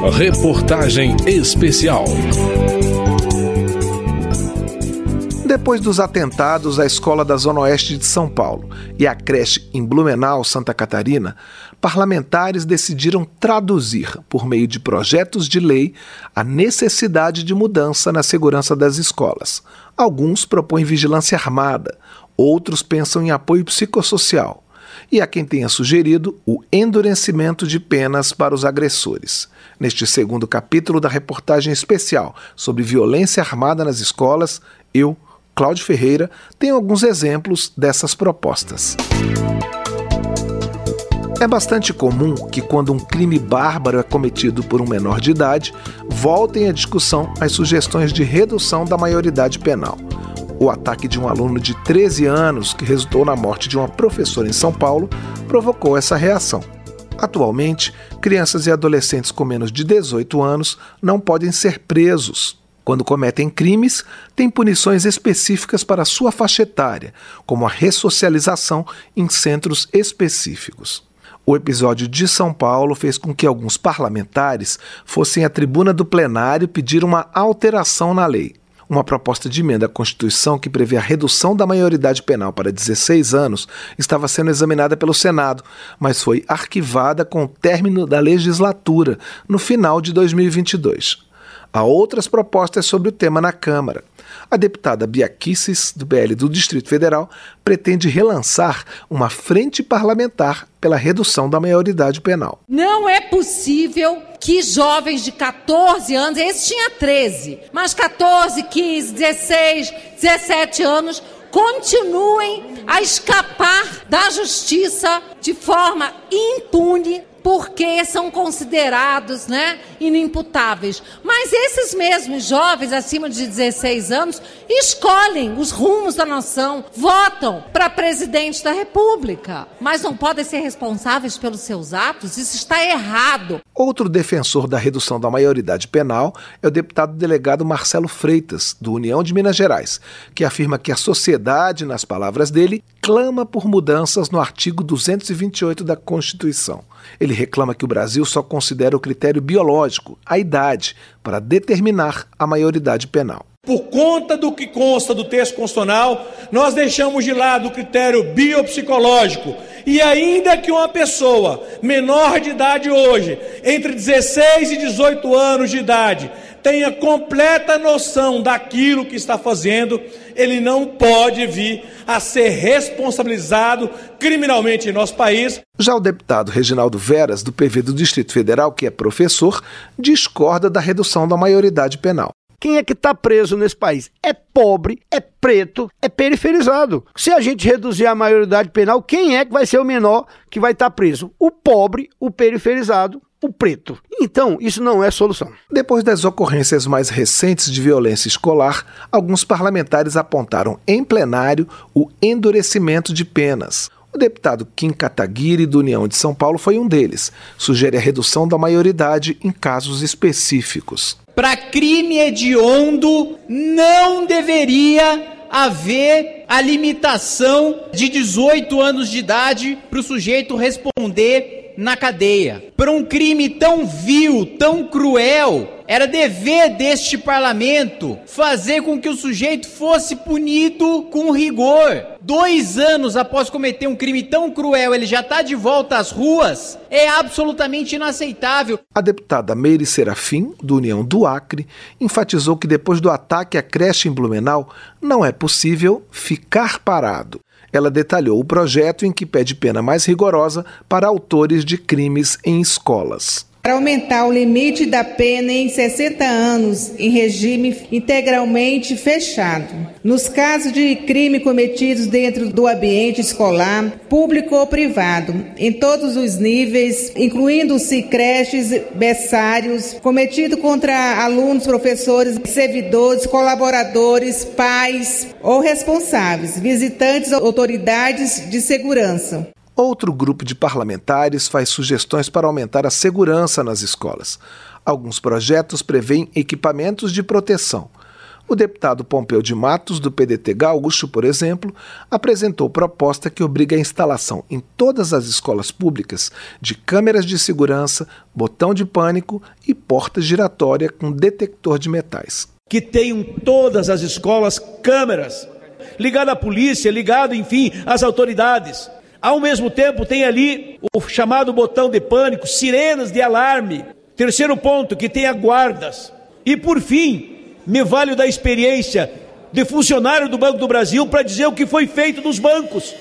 Reportagem Especial. Depois dos atentados à escola da Zona Oeste de São Paulo e à creche em Blumenau, Santa Catarina, parlamentares decidiram traduzir, por meio de projetos de lei, a necessidade de mudança na segurança das escolas. Alguns propõem vigilância armada, outros pensam em apoio psicossocial. E há quem tenha sugerido o endurecimento de penas para os agressores. Neste segundo capítulo da reportagem especial sobre violência armada nas escolas, eu, Cláudio Ferreira, tem alguns exemplos dessas propostas. É bastante comum que, quando um crime bárbaro é cometido por um menor de idade, voltem à discussão as sugestões de redução da maioridade penal. O ataque de um aluno de 13 anos, que resultou na morte de uma professora em São Paulo, provocou essa reação. Atualmente, crianças e adolescentes com menos de 18 anos não podem ser presos. Quando cometem crimes, têm punições específicas para sua faixa etária, como a ressocialização em centros específicos. O episódio de São Paulo fez com que alguns parlamentares fossem à tribuna do plenário pedir uma alteração na lei. Uma proposta de emenda à Constituição que prevê a redução da maioridade penal para 16 anos estava sendo examinada pelo Senado, mas foi arquivada com o término da legislatura, no final de 2022. Há outras propostas sobre o tema na Câmara. A deputada Bia Kicis, do BL do Distrito Federal, pretende relançar uma frente parlamentar pela redução da maioridade penal. Não é possível que jovens de 14 anos, esse tinha 13, mas 14, 15, 16, 17 anos, continuem a escapar da justiça de forma impune porque são considerados né, inimputáveis. Mas esses mesmos jovens acima de 16 anos escolhem os rumos da nação, votam para presidente da República, mas não podem ser responsáveis pelos seus atos. Isso está errado. Outro defensor da redução da maioridade penal é o deputado delegado Marcelo Freitas, do União de Minas Gerais, que afirma que a sociedade, nas palavras dele, clama por mudanças no artigo 228 da Constituição. Ele reclama que o Brasil só considera o critério biológico, a idade, para determinar a maioridade penal. Por conta do que consta do texto constitucional, nós deixamos de lado o critério biopsicológico. E ainda que uma pessoa menor de idade hoje, entre 16 e 18 anos de idade, tenha completa noção daquilo que está fazendo, ele não pode vir a ser responsabilizado criminalmente em nosso país. Já o deputado Reginaldo Veras, do PV do Distrito Federal, que é professor, discorda da redução da maioridade penal. Quem é que está preso nesse país? É pobre, é preto, é periferizado. Se a gente reduzir a maioridade penal, quem é que vai ser o menor que vai estar tá preso? O pobre, o periferizado o preto. Então, isso não é solução. Depois das ocorrências mais recentes de violência escolar, alguns parlamentares apontaram em plenário o endurecimento de penas. O deputado Kim Kataguiri, do União de São Paulo, foi um deles. Sugere a redução da maioridade em casos específicos. Para crime hediondo, não deveria haver a limitação de 18 anos de idade para o sujeito responder na cadeia. Por um crime tão vil, tão cruel, era dever deste parlamento fazer com que o sujeito fosse punido com rigor. Dois anos após cometer um crime tão cruel, ele já está de volta às ruas. É absolutamente inaceitável. A deputada Meire Serafim, do União do Acre, enfatizou que depois do ataque à creche em Blumenau, não é possível ficar parado. Ela detalhou o projeto em que pede pena mais rigorosa para autores de crimes em escolas para aumentar o limite da pena em 60 anos em regime integralmente fechado. Nos casos de crime cometidos dentro do ambiente escolar, público ou privado, em todos os níveis, incluindo-se creches, berçários, cometido contra alunos, professores, servidores, colaboradores, pais ou responsáveis, visitantes, autoridades de segurança. Outro grupo de parlamentares faz sugestões para aumentar a segurança nas escolas. Alguns projetos prevêem equipamentos de proteção. O deputado Pompeu de Matos, do PDT Gaúcho, por exemplo, apresentou proposta que obriga a instalação em todas as escolas públicas de câmeras de segurança, botão de pânico e porta giratória com detector de metais. Que tenham todas as escolas câmeras, ligado à polícia, ligado, enfim, às autoridades. Ao mesmo tempo, tem ali o chamado botão de pânico, sirenas de alarme. Terceiro ponto, que tenha guardas. E por fim, me valho da experiência de funcionário do Banco do Brasil para dizer o que foi feito nos bancos.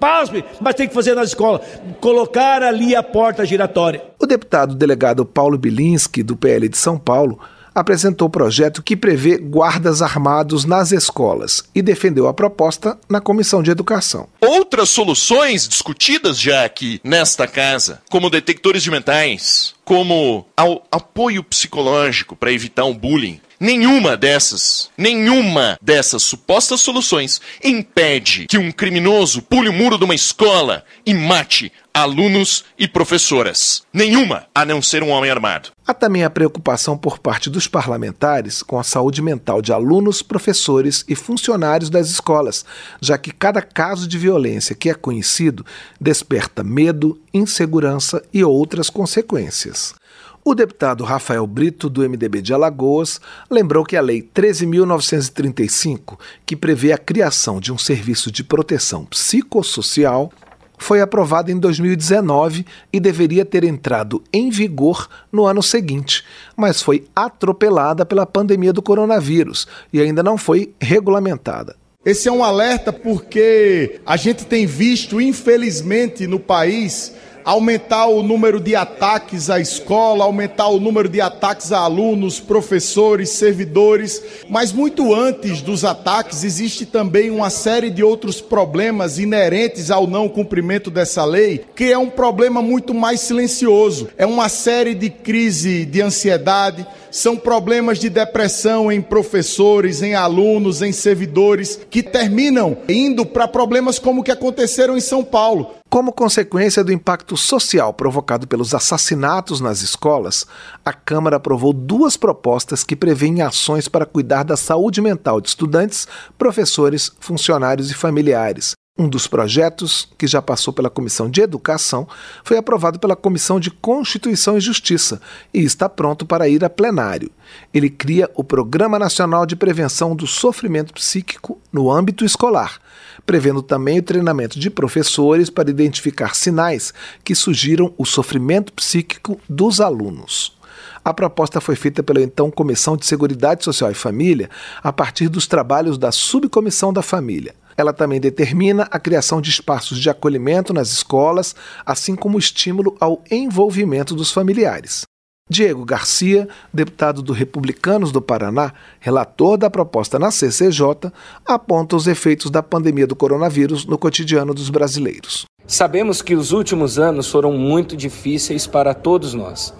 Pasme, mas tem que fazer nas escolas. Colocar ali a porta giratória. O deputado delegado Paulo Bilinski, do PL de São Paulo, apresentou o projeto que prevê guardas armados nas escolas e defendeu a proposta na Comissão de Educação. Outras soluções discutidas já aqui nesta casa, como detectores de metais, como ao apoio psicológico para evitar um bullying, Nenhuma dessas, nenhuma dessas supostas soluções impede que um criminoso pule o muro de uma escola e mate alunos e professoras. Nenhuma, a não ser um homem armado. Há também a preocupação por parte dos parlamentares com a saúde mental de alunos, professores e funcionários das escolas, já que cada caso de violência que é conhecido desperta medo, insegurança e outras consequências. O deputado Rafael Brito, do MDB de Alagoas, lembrou que a Lei 13.935, que prevê a criação de um serviço de proteção psicossocial, foi aprovada em 2019 e deveria ter entrado em vigor no ano seguinte, mas foi atropelada pela pandemia do coronavírus e ainda não foi regulamentada. Esse é um alerta porque a gente tem visto, infelizmente, no país aumentar o número de ataques à escola, aumentar o número de ataques a alunos, professores, servidores, mas muito antes dos ataques existe também uma série de outros problemas inerentes ao não cumprimento dessa lei, que é um problema muito mais silencioso. É uma série de crise de ansiedade, são problemas de depressão em professores, em alunos, em servidores, que terminam indo para problemas como o que aconteceram em São Paulo. Como consequência do impacto social provocado pelos assassinatos nas escolas, a Câmara aprovou duas propostas que prevêem ações para cuidar da saúde mental de estudantes, professores, funcionários e familiares. Um dos projetos, que já passou pela Comissão de Educação, foi aprovado pela Comissão de Constituição e Justiça e está pronto para ir a plenário. Ele cria o Programa Nacional de Prevenção do Sofrimento Psíquico no âmbito escolar, prevendo também o treinamento de professores para identificar sinais que sugiram o sofrimento psíquico dos alunos. A proposta foi feita pela então Comissão de Seguridade Social e Família a partir dos trabalhos da Subcomissão da Família. Ela também determina a criação de espaços de acolhimento nas escolas, assim como estímulo ao envolvimento dos familiares. Diego Garcia, deputado do Republicanos do Paraná, relator da proposta na CCJ, aponta os efeitos da pandemia do coronavírus no cotidiano dos brasileiros. Sabemos que os últimos anos foram muito difíceis para todos nós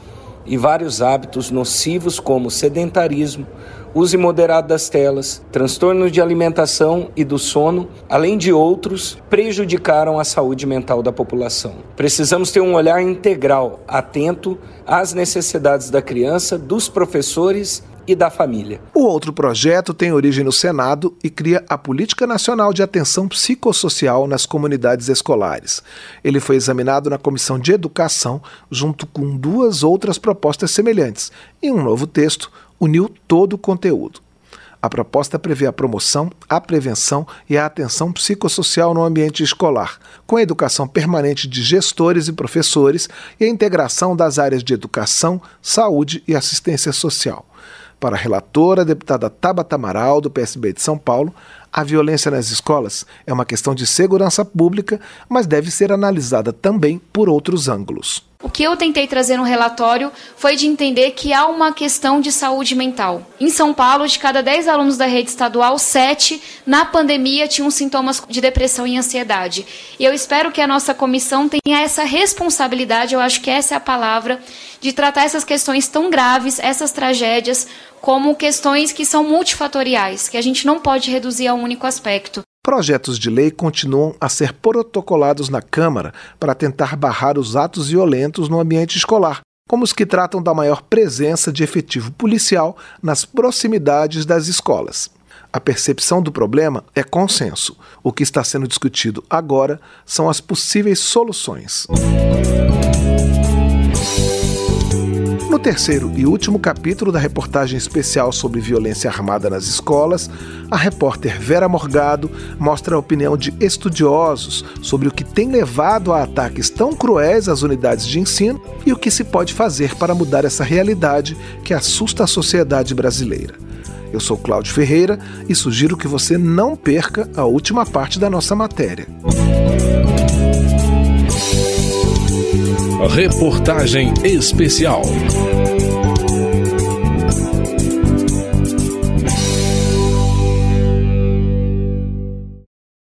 e vários hábitos nocivos como sedentarismo, uso imoderado das telas, transtornos de alimentação e do sono, além de outros, prejudicaram a saúde mental da população. Precisamos ter um olhar integral, atento às necessidades da criança, dos professores e da família. O outro projeto tem origem no Senado e cria a Política Nacional de Atenção Psicossocial nas Comunidades Escolares. Ele foi examinado na Comissão de Educação, junto com duas outras propostas semelhantes, em um novo texto uniu todo o conteúdo. A proposta prevê a promoção, a prevenção e a atenção psicossocial no ambiente escolar, com a educação permanente de gestores e professores e a integração das áreas de educação, saúde e assistência social. Para a relatora, a deputada Tabata Amaral, do PSB de São Paulo, a violência nas escolas é uma questão de segurança pública, mas deve ser analisada também por outros ângulos. O que eu tentei trazer no relatório foi de entender que há uma questão de saúde mental. Em São Paulo, de cada 10 alunos da rede estadual, 7 na pandemia tinham sintomas de depressão e ansiedade. E eu espero que a nossa comissão tenha essa responsabilidade, eu acho que essa é a palavra, de tratar essas questões tão graves, essas tragédias, como questões que são multifatoriais, que a gente não pode reduzir a um único aspecto. Projetos de lei continuam a ser protocolados na Câmara para tentar barrar os atos violentos no ambiente escolar, como os que tratam da maior presença de efetivo policial nas proximidades das escolas. A percepção do problema é consenso. O que está sendo discutido agora são as possíveis soluções. No terceiro e último capítulo da reportagem especial sobre violência armada nas escolas, a repórter Vera Morgado mostra a opinião de estudiosos sobre o que tem levado a ataques tão cruéis às unidades de ensino e o que se pode fazer para mudar essa realidade que assusta a sociedade brasileira. Eu sou Cláudio Ferreira e sugiro que você não perca a última parte da nossa matéria. Reportagem especial.